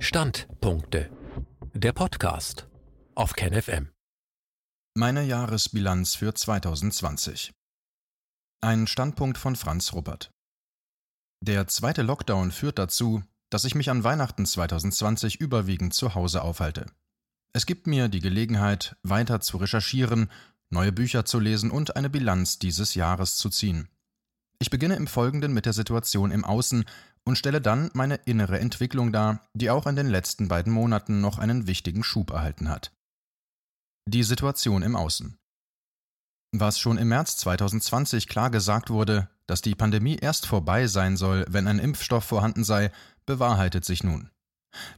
Standpunkte. Der Podcast auf KenFM. Meine Jahresbilanz für 2020. Ein Standpunkt von Franz Ruppert. Der zweite Lockdown führt dazu, dass ich mich an Weihnachten 2020 überwiegend zu Hause aufhalte. Es gibt mir die Gelegenheit, weiter zu recherchieren, neue Bücher zu lesen und eine Bilanz dieses Jahres zu ziehen. Ich beginne im Folgenden mit der Situation im Außen und stelle dann meine innere Entwicklung dar, die auch in den letzten beiden Monaten noch einen wichtigen Schub erhalten hat. Die Situation im Außen. Was schon im März 2020 klar gesagt wurde, dass die Pandemie erst vorbei sein soll, wenn ein Impfstoff vorhanden sei, bewahrheitet sich nun.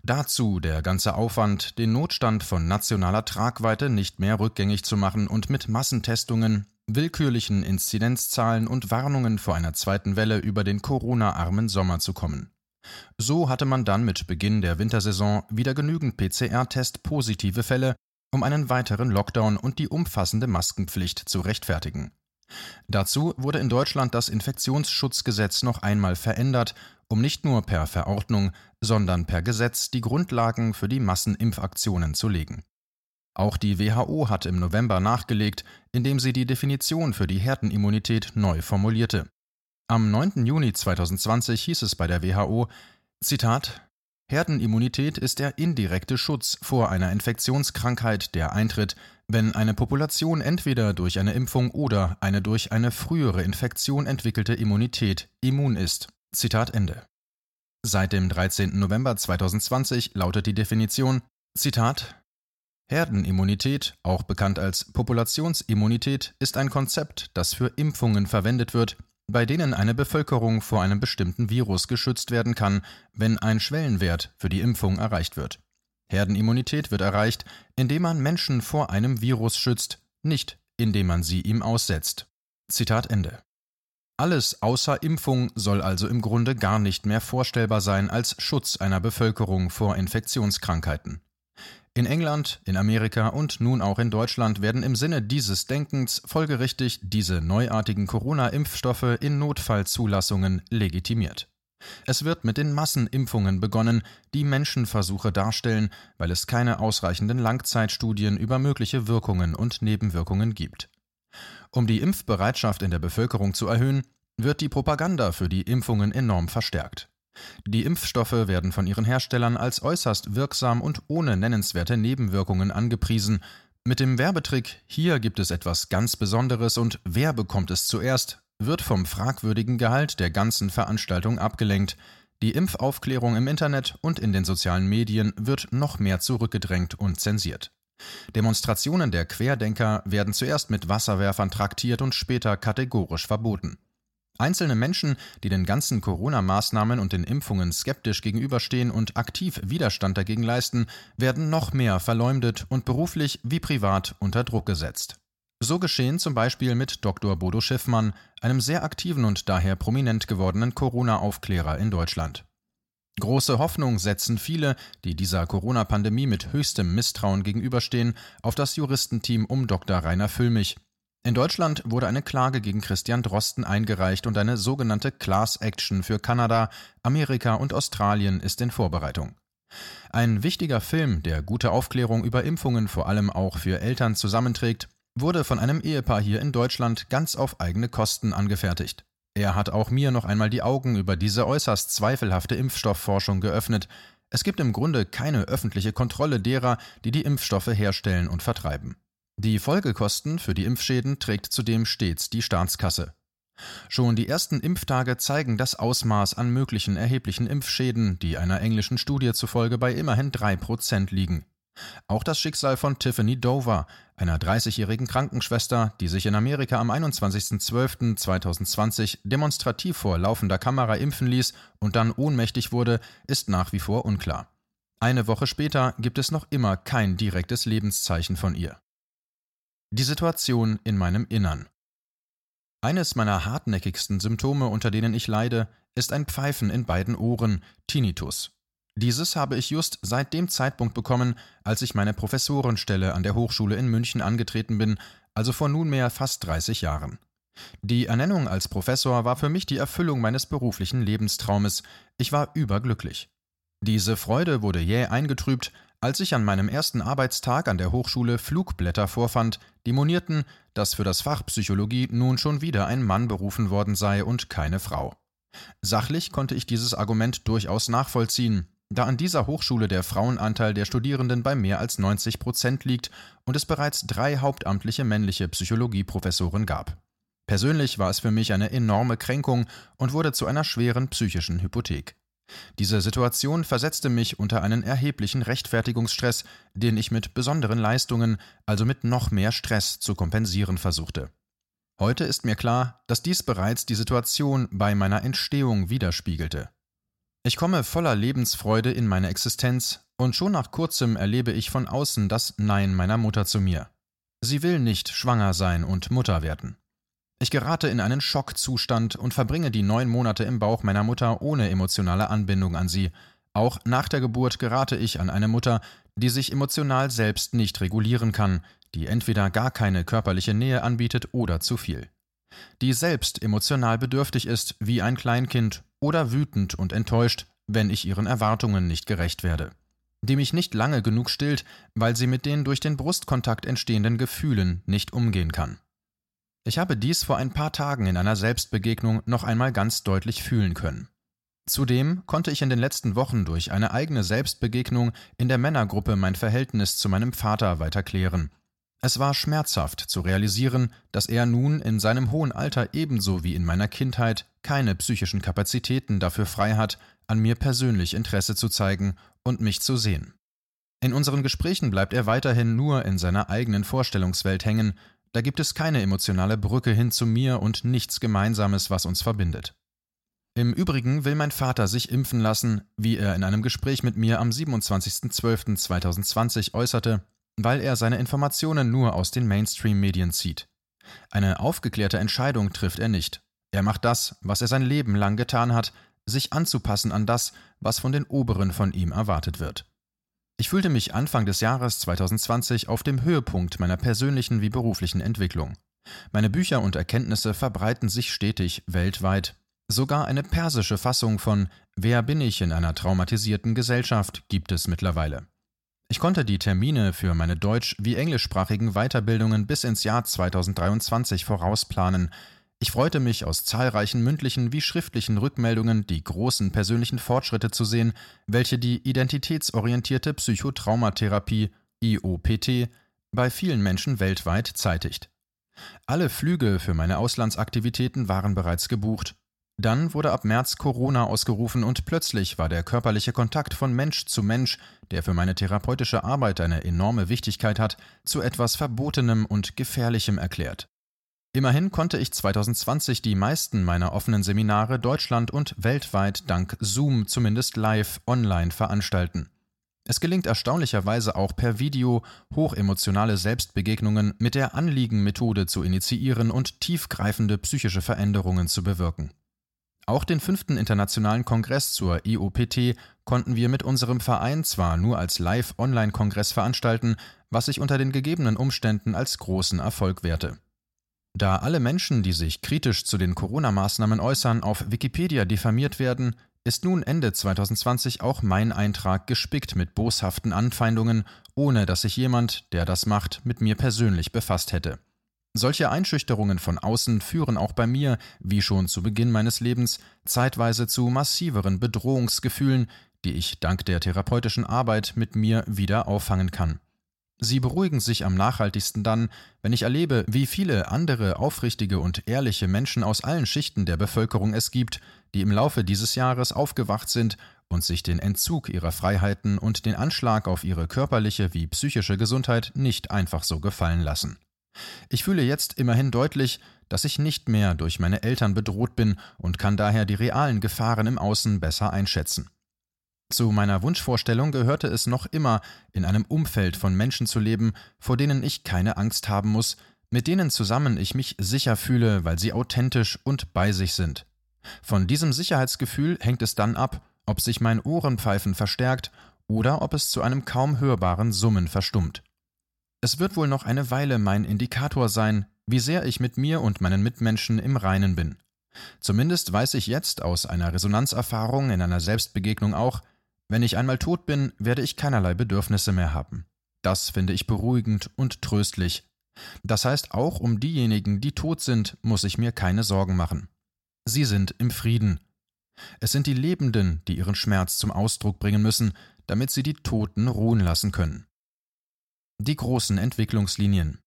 Dazu der ganze Aufwand, den Notstand von nationaler Tragweite nicht mehr rückgängig zu machen und mit Massentestungen, willkürlichen Inzidenzzahlen und Warnungen vor einer zweiten Welle über den Corona-armen Sommer zu kommen. So hatte man dann mit Beginn der Wintersaison wieder genügend PCR-Test-positive Fälle, um einen weiteren Lockdown und die umfassende Maskenpflicht zu rechtfertigen. Dazu wurde in Deutschland das Infektionsschutzgesetz noch einmal verändert, um nicht nur per Verordnung, sondern per Gesetz die Grundlagen für die Massenimpfaktionen zu legen. Auch die WHO hat im November nachgelegt, indem sie die Definition für die Herdenimmunität neu formulierte. Am 9. Juni 2020 hieß es bei der WHO, Zitat, Herdenimmunität ist der indirekte Schutz vor einer Infektionskrankheit, der eintritt, wenn eine Population entweder durch eine Impfung oder eine durch eine frühere Infektion entwickelte Immunität immun ist. Zitat Ende. Seit dem 13. November 2020 lautet die Definition Zitat Herdenimmunität, auch bekannt als Populationsimmunität, ist ein Konzept, das für Impfungen verwendet wird, bei denen eine Bevölkerung vor einem bestimmten Virus geschützt werden kann, wenn ein Schwellenwert für die Impfung erreicht wird. Herdenimmunität wird erreicht, indem man Menschen vor einem Virus schützt, nicht indem man sie ihm aussetzt. Zitat Ende. Alles außer Impfung soll also im Grunde gar nicht mehr vorstellbar sein als Schutz einer Bevölkerung vor Infektionskrankheiten. In England, in Amerika und nun auch in Deutschland werden im Sinne dieses Denkens folgerichtig diese neuartigen Corona-Impfstoffe in Notfallzulassungen legitimiert. Es wird mit den Massenimpfungen begonnen, die Menschenversuche darstellen, weil es keine ausreichenden Langzeitstudien über mögliche Wirkungen und Nebenwirkungen gibt. Um die Impfbereitschaft in der Bevölkerung zu erhöhen, wird die Propaganda für die Impfungen enorm verstärkt. Die Impfstoffe werden von ihren Herstellern als äußerst wirksam und ohne nennenswerte Nebenwirkungen angepriesen. Mit dem Werbetrick Hier gibt es etwas ganz Besonderes und wer bekommt es zuerst, wird vom fragwürdigen Gehalt der ganzen Veranstaltung abgelenkt. Die Impfaufklärung im Internet und in den sozialen Medien wird noch mehr zurückgedrängt und zensiert. Demonstrationen der Querdenker werden zuerst mit Wasserwerfern traktiert und später kategorisch verboten. Einzelne Menschen, die den ganzen Corona-Maßnahmen und den Impfungen skeptisch gegenüberstehen und aktiv Widerstand dagegen leisten, werden noch mehr verleumdet und beruflich wie privat unter Druck gesetzt. So geschehen zum Beispiel mit Dr. Bodo Schiffmann, einem sehr aktiven und daher prominent gewordenen Corona-Aufklärer in Deutschland. Große Hoffnung setzen viele, die dieser Corona-Pandemie mit höchstem Misstrauen gegenüberstehen, auf das Juristenteam um Dr. Rainer Füllmich, in Deutschland wurde eine Klage gegen Christian Drosten eingereicht und eine sogenannte Class Action für Kanada, Amerika und Australien ist in Vorbereitung. Ein wichtiger Film, der gute Aufklärung über Impfungen vor allem auch für Eltern zusammenträgt, wurde von einem Ehepaar hier in Deutschland ganz auf eigene Kosten angefertigt. Er hat auch mir noch einmal die Augen über diese äußerst zweifelhafte Impfstoffforschung geöffnet. Es gibt im Grunde keine öffentliche Kontrolle derer, die die Impfstoffe herstellen und vertreiben. Die Folgekosten für die Impfschäden trägt zudem stets die Staatskasse. Schon die ersten Impftage zeigen das Ausmaß an möglichen erheblichen Impfschäden, die einer englischen Studie zufolge bei immerhin drei Prozent liegen. Auch das Schicksal von Tiffany Dover, einer 30-jährigen Krankenschwester, die sich in Amerika am 21.12.2020 demonstrativ vor laufender Kamera impfen ließ und dann ohnmächtig wurde, ist nach wie vor unklar. Eine Woche später gibt es noch immer kein direktes Lebenszeichen von ihr. Die Situation in meinem Innern. Eines meiner hartnäckigsten Symptome, unter denen ich leide, ist ein Pfeifen in beiden Ohren, Tinnitus. Dieses habe ich just seit dem Zeitpunkt bekommen, als ich meine Professorenstelle an der Hochschule in München angetreten bin, also vor nunmehr fast 30 Jahren. Die Ernennung als Professor war für mich die Erfüllung meines beruflichen Lebenstraumes. Ich war überglücklich. Diese Freude wurde jäh eingetrübt, als ich an meinem ersten Arbeitstag an der Hochschule Flugblätter vorfand, die monierten, dass für das Fach Psychologie nun schon wieder ein Mann berufen worden sei und keine Frau. Sachlich konnte ich dieses Argument durchaus nachvollziehen, da an dieser Hochschule der Frauenanteil der Studierenden bei mehr als 90 Prozent liegt und es bereits drei hauptamtliche männliche Psychologieprofessoren gab. Persönlich war es für mich eine enorme Kränkung und wurde zu einer schweren psychischen Hypothek. Diese Situation versetzte mich unter einen erheblichen Rechtfertigungsstress, den ich mit besonderen Leistungen, also mit noch mehr Stress, zu kompensieren versuchte. Heute ist mir klar, dass dies bereits die Situation bei meiner Entstehung widerspiegelte. Ich komme voller Lebensfreude in meine Existenz, und schon nach kurzem erlebe ich von außen das Nein meiner Mutter zu mir. Sie will nicht schwanger sein und Mutter werden. Ich gerate in einen Schockzustand und verbringe die neun Monate im Bauch meiner Mutter ohne emotionale Anbindung an sie. Auch nach der Geburt gerate ich an eine Mutter, die sich emotional selbst nicht regulieren kann, die entweder gar keine körperliche Nähe anbietet oder zu viel. Die selbst emotional bedürftig ist wie ein Kleinkind oder wütend und enttäuscht, wenn ich ihren Erwartungen nicht gerecht werde. Die mich nicht lange genug stillt, weil sie mit den durch den Brustkontakt entstehenden Gefühlen nicht umgehen kann. Ich habe dies vor ein paar Tagen in einer Selbstbegegnung noch einmal ganz deutlich fühlen können. Zudem konnte ich in den letzten Wochen durch eine eigene Selbstbegegnung in der Männergruppe mein Verhältnis zu meinem Vater weiter klären. Es war schmerzhaft zu realisieren, dass er nun in seinem hohen Alter ebenso wie in meiner Kindheit keine psychischen Kapazitäten dafür frei hat, an mir persönlich Interesse zu zeigen und mich zu sehen. In unseren Gesprächen bleibt er weiterhin nur in seiner eigenen Vorstellungswelt hängen, da gibt es keine emotionale Brücke hin zu mir und nichts Gemeinsames, was uns verbindet. Im Übrigen will mein Vater sich impfen lassen, wie er in einem Gespräch mit mir am 27.12.2020 äußerte, weil er seine Informationen nur aus den Mainstream-Medien zieht. Eine aufgeklärte Entscheidung trifft er nicht. Er macht das, was er sein Leben lang getan hat, sich anzupassen an das, was von den Oberen von ihm erwartet wird. Ich fühlte mich Anfang des Jahres 2020 auf dem Höhepunkt meiner persönlichen wie beruflichen Entwicklung. Meine Bücher und Erkenntnisse verbreiten sich stetig weltweit. Sogar eine persische Fassung von Wer bin ich in einer traumatisierten Gesellschaft gibt es mittlerweile. Ich konnte die Termine für meine deutsch- wie englischsprachigen Weiterbildungen bis ins Jahr 2023 vorausplanen, ich freute mich aus zahlreichen mündlichen wie schriftlichen Rückmeldungen die großen persönlichen Fortschritte zu sehen, welche die identitätsorientierte Psychotraumatherapie IOPT bei vielen Menschen weltweit zeitigt. Alle Flüge für meine Auslandsaktivitäten waren bereits gebucht. Dann wurde ab März Corona ausgerufen und plötzlich war der körperliche Kontakt von Mensch zu Mensch, der für meine therapeutische Arbeit eine enorme Wichtigkeit hat, zu etwas Verbotenem und Gefährlichem erklärt. Immerhin konnte ich 2020 die meisten meiner offenen Seminare deutschland- und weltweit dank Zoom zumindest live online veranstalten. Es gelingt erstaunlicherweise auch per Video hochemotionale Selbstbegegnungen mit der Anliegenmethode zu initiieren und tiefgreifende psychische Veränderungen zu bewirken. Auch den fünften internationalen Kongress zur IOPT konnten wir mit unserem Verein zwar nur als Live-Online-Kongress veranstalten, was sich unter den gegebenen Umständen als großen Erfolg wehrte. Da alle Menschen, die sich kritisch zu den Corona-Maßnahmen äußern, auf Wikipedia diffamiert werden, ist nun Ende 2020 auch mein Eintrag gespickt mit boshaften Anfeindungen, ohne dass sich jemand, der das macht, mit mir persönlich befasst hätte. Solche Einschüchterungen von außen führen auch bei mir, wie schon zu Beginn meines Lebens, zeitweise zu massiveren Bedrohungsgefühlen, die ich dank der therapeutischen Arbeit mit mir wieder auffangen kann. Sie beruhigen sich am nachhaltigsten dann, wenn ich erlebe, wie viele andere aufrichtige und ehrliche Menschen aus allen Schichten der Bevölkerung es gibt, die im Laufe dieses Jahres aufgewacht sind und sich den Entzug ihrer Freiheiten und den Anschlag auf ihre körperliche wie psychische Gesundheit nicht einfach so gefallen lassen. Ich fühle jetzt immerhin deutlich, dass ich nicht mehr durch meine Eltern bedroht bin und kann daher die realen Gefahren im Außen besser einschätzen. Zu meiner Wunschvorstellung gehörte es noch immer, in einem Umfeld von Menschen zu leben, vor denen ich keine Angst haben muss, mit denen zusammen ich mich sicher fühle, weil sie authentisch und bei sich sind. Von diesem Sicherheitsgefühl hängt es dann ab, ob sich mein Ohrenpfeifen verstärkt oder ob es zu einem kaum hörbaren Summen verstummt. Es wird wohl noch eine Weile mein Indikator sein, wie sehr ich mit mir und meinen Mitmenschen im Reinen bin. Zumindest weiß ich jetzt aus einer Resonanzerfahrung in einer Selbstbegegnung auch, Wenn ich einmal tot bin, werde ich keinerlei Bedürfnisse mehr haben. Das finde ich beruhigend und tröstlich. Das heißt, auch um diejenigen, die tot sind, muss ich mir keine Sorgen machen. Sie sind im Frieden. Es sind die Lebenden, die ihren Schmerz zum Ausdruck bringen müssen, damit sie die Toten ruhen lassen können. Die großen Entwicklungslinien.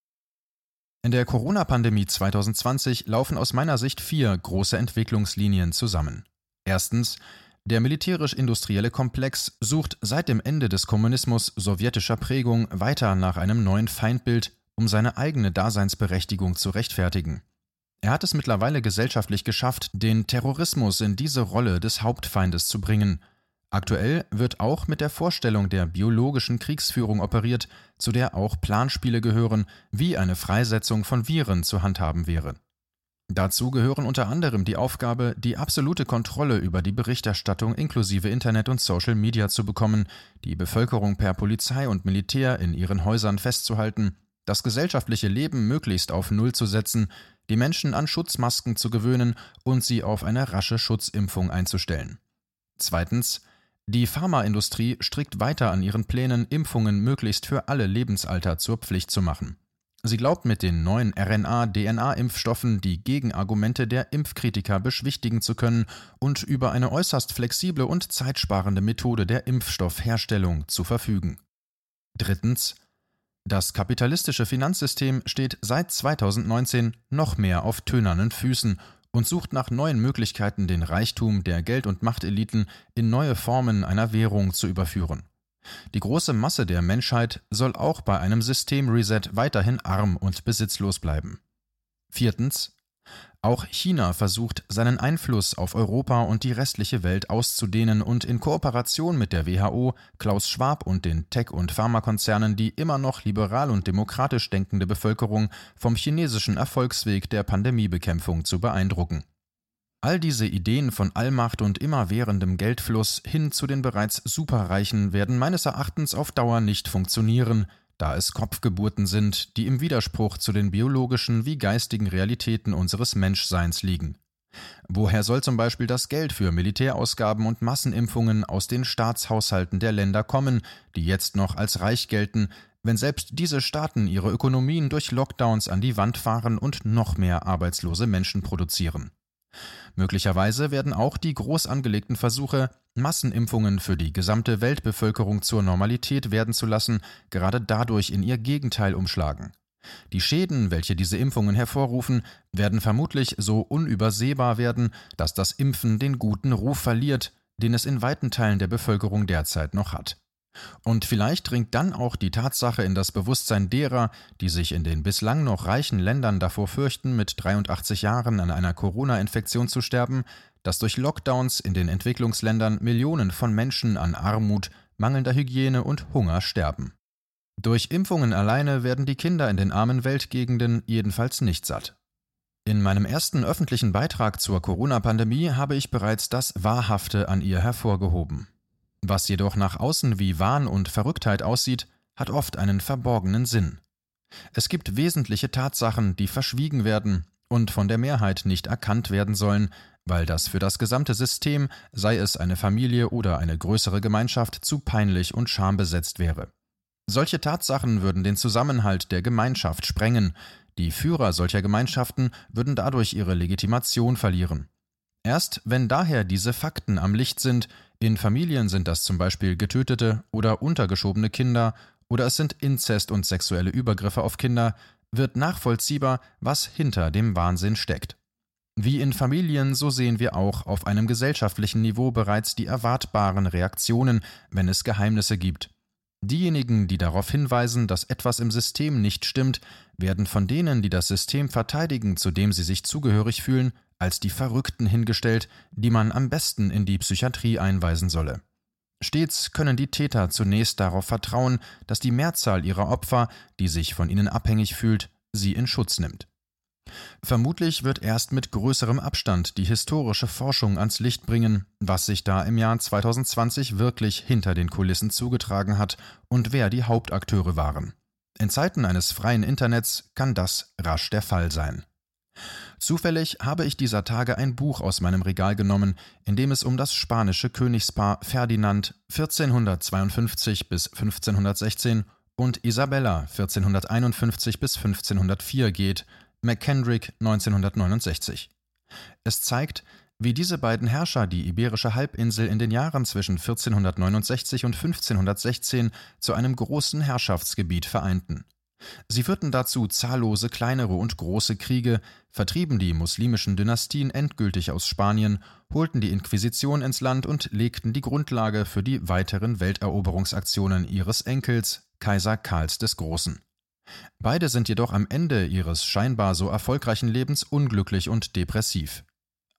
In der Corona-Pandemie 2020 laufen aus meiner Sicht vier große Entwicklungslinien zusammen. Erstens, der militärisch-industrielle Komplex sucht seit dem Ende des Kommunismus sowjetischer Prägung weiter nach einem neuen Feindbild, um seine eigene Daseinsberechtigung zu rechtfertigen. Er hat es mittlerweile gesellschaftlich geschafft, den Terrorismus in diese Rolle des Hauptfeindes zu bringen. Aktuell wird auch mit der Vorstellung der biologischen Kriegsführung operiert, zu der auch Planspiele gehören, wie eine Freisetzung von Viren zu handhaben wäre. Dazu gehören unter anderem die Aufgabe, die absolute Kontrolle über die Berichterstattung inklusive Internet und Social Media zu bekommen, die Bevölkerung per Polizei und Militär in ihren Häusern festzuhalten, das gesellschaftliche Leben möglichst auf Null zu setzen, die Menschen an Schutzmasken zu gewöhnen und sie auf eine rasche Schutzimpfung einzustellen. Zweitens, die Pharmaindustrie strickt weiter an ihren Plänen, Impfungen möglichst für alle Lebensalter zur Pflicht zu machen. Sie glaubt mit den neuen RNA-DNA-Impfstoffen die Gegenargumente der Impfkritiker beschwichtigen zu können und über eine äußerst flexible und zeitsparende Methode der Impfstoffherstellung zu verfügen. Drittens. Das kapitalistische Finanzsystem steht seit 2019 noch mehr auf tönernen Füßen und sucht nach neuen Möglichkeiten, den Reichtum der Geld- und Machteliten in neue Formen einer Währung zu überführen. Die große Masse der Menschheit soll auch bei einem Systemreset weiterhin arm und besitzlos bleiben. Viertens. Auch China versucht, seinen Einfluss auf Europa und die restliche Welt auszudehnen und in Kooperation mit der WHO, Klaus Schwab und den Tech- und Pharmakonzernen die immer noch liberal und demokratisch denkende Bevölkerung vom chinesischen Erfolgsweg der Pandemiebekämpfung zu beeindrucken. All diese Ideen von Allmacht und immerwährendem Geldfluss hin zu den bereits Superreichen werden meines Erachtens auf Dauer nicht funktionieren, da es Kopfgeburten sind, die im Widerspruch zu den biologischen wie geistigen Realitäten unseres Menschseins liegen. Woher soll zum Beispiel das Geld für Militärausgaben und Massenimpfungen aus den Staatshaushalten der Länder kommen, die jetzt noch als reich gelten, wenn selbst diese Staaten ihre Ökonomien durch Lockdowns an die Wand fahren und noch mehr arbeitslose Menschen produzieren? Möglicherweise werden auch die groß angelegten Versuche, Massenimpfungen für die gesamte Weltbevölkerung zur Normalität werden zu lassen, gerade dadurch in ihr Gegenteil umschlagen. Die Schäden, welche diese Impfungen hervorrufen, werden vermutlich so unübersehbar werden, dass das Impfen den guten Ruf verliert, den es in weiten Teilen der Bevölkerung derzeit noch hat. Und vielleicht dringt dann auch die Tatsache in das Bewusstsein derer, die sich in den bislang noch reichen Ländern davor fürchten, mit 83 Jahren an einer Corona-Infektion zu sterben, dass durch Lockdowns in den Entwicklungsländern Millionen von Menschen an Armut, mangelnder Hygiene und Hunger sterben. Durch Impfungen alleine werden die Kinder in den armen Weltgegenden jedenfalls nicht satt. In meinem ersten öffentlichen Beitrag zur Corona-Pandemie habe ich bereits das Wahrhafte an ihr hervorgehoben. Was jedoch nach außen wie Wahn und Verrücktheit aussieht, hat oft einen verborgenen Sinn. Es gibt wesentliche Tatsachen, die verschwiegen werden und von der Mehrheit nicht erkannt werden sollen, weil das für das gesamte System, sei es eine Familie oder eine größere Gemeinschaft, zu peinlich und schambesetzt wäre. Solche Tatsachen würden den Zusammenhalt der Gemeinschaft sprengen, die Führer solcher Gemeinschaften würden dadurch ihre Legitimation verlieren. Erst wenn daher diese Fakten am Licht sind, in Familien sind das zum Beispiel getötete oder untergeschobene Kinder oder es sind Inzest und sexuelle Übergriffe auf Kinder, wird nachvollziehbar, was hinter dem Wahnsinn steckt. Wie in Familien, so sehen wir auch auf einem gesellschaftlichen Niveau bereits die erwartbaren Reaktionen, wenn es Geheimnisse gibt. Diejenigen, die darauf hinweisen, dass etwas im System nicht stimmt, werden von denen, die das System verteidigen, zu dem sie sich zugehörig fühlen, als die Verrückten hingestellt, die man am besten in die Psychiatrie einweisen solle. Stets können die Täter zunächst darauf vertrauen, dass die Mehrzahl ihrer Opfer, die sich von ihnen abhängig fühlt, sie in Schutz nimmt. Vermutlich wird erst mit größerem Abstand die historische Forschung ans Licht bringen, was sich da im Jahr 2020 wirklich hinter den Kulissen zugetragen hat und wer die Hauptakteure waren. In Zeiten eines freien Internets kann das rasch der Fall sein. Zufällig habe ich dieser Tage ein Buch aus meinem Regal genommen, in dem es um das spanische Königspaar Ferdinand 1452 bis 1516 und Isabella 1451 bis 1504 geht, McKendrick 1969. Es zeigt, wie diese beiden Herrscher die iberische Halbinsel in den Jahren zwischen 1469 und 1516 zu einem großen Herrschaftsgebiet vereinten. Sie führten dazu zahllose kleinere und große Kriege, vertrieben die muslimischen Dynastien endgültig aus Spanien, holten die Inquisition ins Land und legten die Grundlage für die weiteren Welteroberungsaktionen ihres Enkels, Kaiser Karls des Großen. Beide sind jedoch am Ende ihres scheinbar so erfolgreichen Lebens unglücklich und depressiv.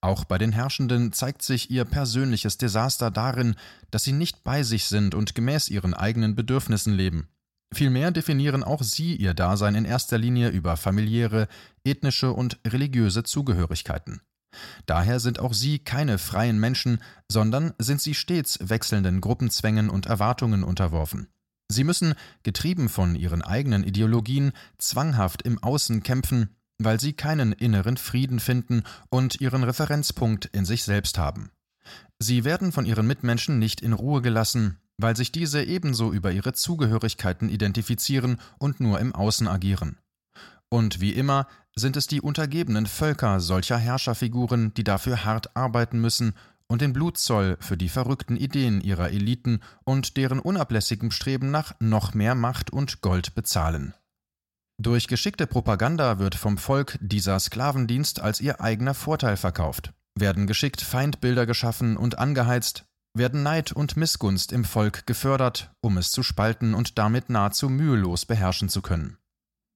Auch bei den Herrschenden zeigt sich ihr persönliches Desaster darin, dass sie nicht bei sich sind und gemäß ihren eigenen Bedürfnissen leben. Vielmehr definieren auch sie ihr Dasein in erster Linie über familiäre, ethnische und religiöse Zugehörigkeiten. Daher sind auch sie keine freien Menschen, sondern sind sie stets wechselnden Gruppenzwängen und Erwartungen unterworfen. Sie müssen, getrieben von ihren eigenen Ideologien, zwanghaft im Außen kämpfen, weil sie keinen inneren Frieden finden und ihren Referenzpunkt in sich selbst haben. Sie werden von ihren Mitmenschen nicht in Ruhe gelassen, weil sich diese ebenso über ihre Zugehörigkeiten identifizieren und nur im Außen agieren. Und wie immer sind es die untergebenen Völker solcher Herrscherfiguren, die dafür hart arbeiten müssen und den Blutzoll für die verrückten Ideen ihrer Eliten und deren unablässigem Streben nach noch mehr Macht und Gold bezahlen. Durch geschickte Propaganda wird vom Volk dieser Sklavendienst als ihr eigener Vorteil verkauft, werden geschickt Feindbilder geschaffen und angeheizt, werden Neid und Missgunst im Volk gefördert, um es zu spalten und damit nahezu mühelos beherrschen zu können.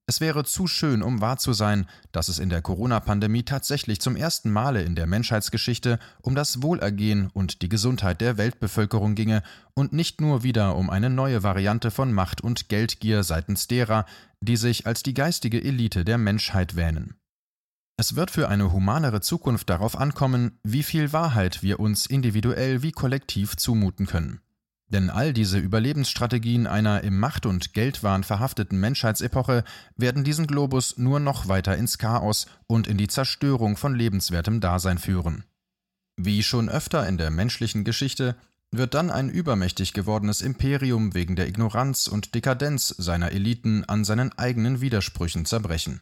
Es wäre zu schön, um wahr zu sein, dass es in der Corona-Pandemie tatsächlich zum ersten Male in der Menschheitsgeschichte um das Wohlergehen und die Gesundheit der Weltbevölkerung ginge und nicht nur wieder um eine neue Variante von Macht und Geldgier seitens derer, die sich als die geistige Elite der Menschheit wähnen. Es wird für eine humanere Zukunft darauf ankommen, wie viel Wahrheit wir uns individuell wie kollektiv zumuten können. Denn all diese Überlebensstrategien einer im Macht- und Geldwahn verhafteten Menschheitsepoche werden diesen Globus nur noch weiter ins Chaos und in die Zerstörung von lebenswertem Dasein führen. Wie schon öfter in der menschlichen Geschichte wird dann ein übermächtig gewordenes Imperium wegen der Ignoranz und Dekadenz seiner Eliten an seinen eigenen Widersprüchen zerbrechen.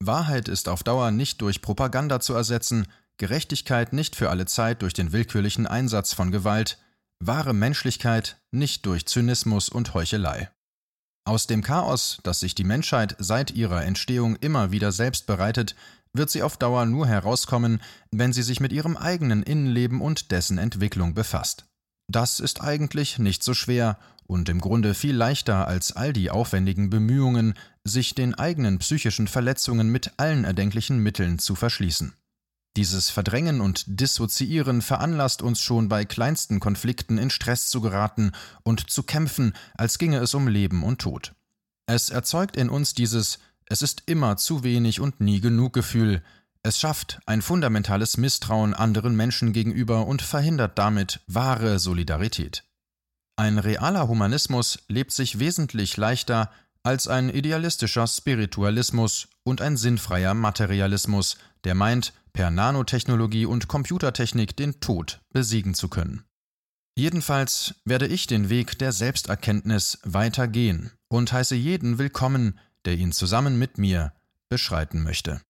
Wahrheit ist auf Dauer nicht durch Propaganda zu ersetzen, Gerechtigkeit nicht für alle Zeit durch den willkürlichen Einsatz von Gewalt, wahre Menschlichkeit nicht durch Zynismus und Heuchelei. Aus dem Chaos, das sich die Menschheit seit ihrer Entstehung immer wieder selbst bereitet, wird sie auf Dauer nur herauskommen, wenn sie sich mit ihrem eigenen Innenleben und dessen Entwicklung befasst. Das ist eigentlich nicht so schwer und im Grunde viel leichter als all die aufwendigen Bemühungen, sich den eigenen psychischen Verletzungen mit allen erdenklichen Mitteln zu verschließen. Dieses Verdrängen und Dissoziieren veranlasst uns schon bei kleinsten Konflikten in Stress zu geraten und zu kämpfen, als ginge es um Leben und Tod. Es erzeugt in uns dieses Es ist immer zu wenig und nie genug Gefühl, es schafft ein fundamentales Misstrauen anderen Menschen gegenüber und verhindert damit wahre Solidarität. Ein realer Humanismus lebt sich wesentlich leichter als ein idealistischer Spiritualismus und ein sinnfreier Materialismus, der meint, per Nanotechnologie und Computertechnik den Tod besiegen zu können. Jedenfalls werde ich den Weg der Selbsterkenntnis weiter gehen und heiße jeden willkommen, der ihn zusammen mit mir beschreiten möchte.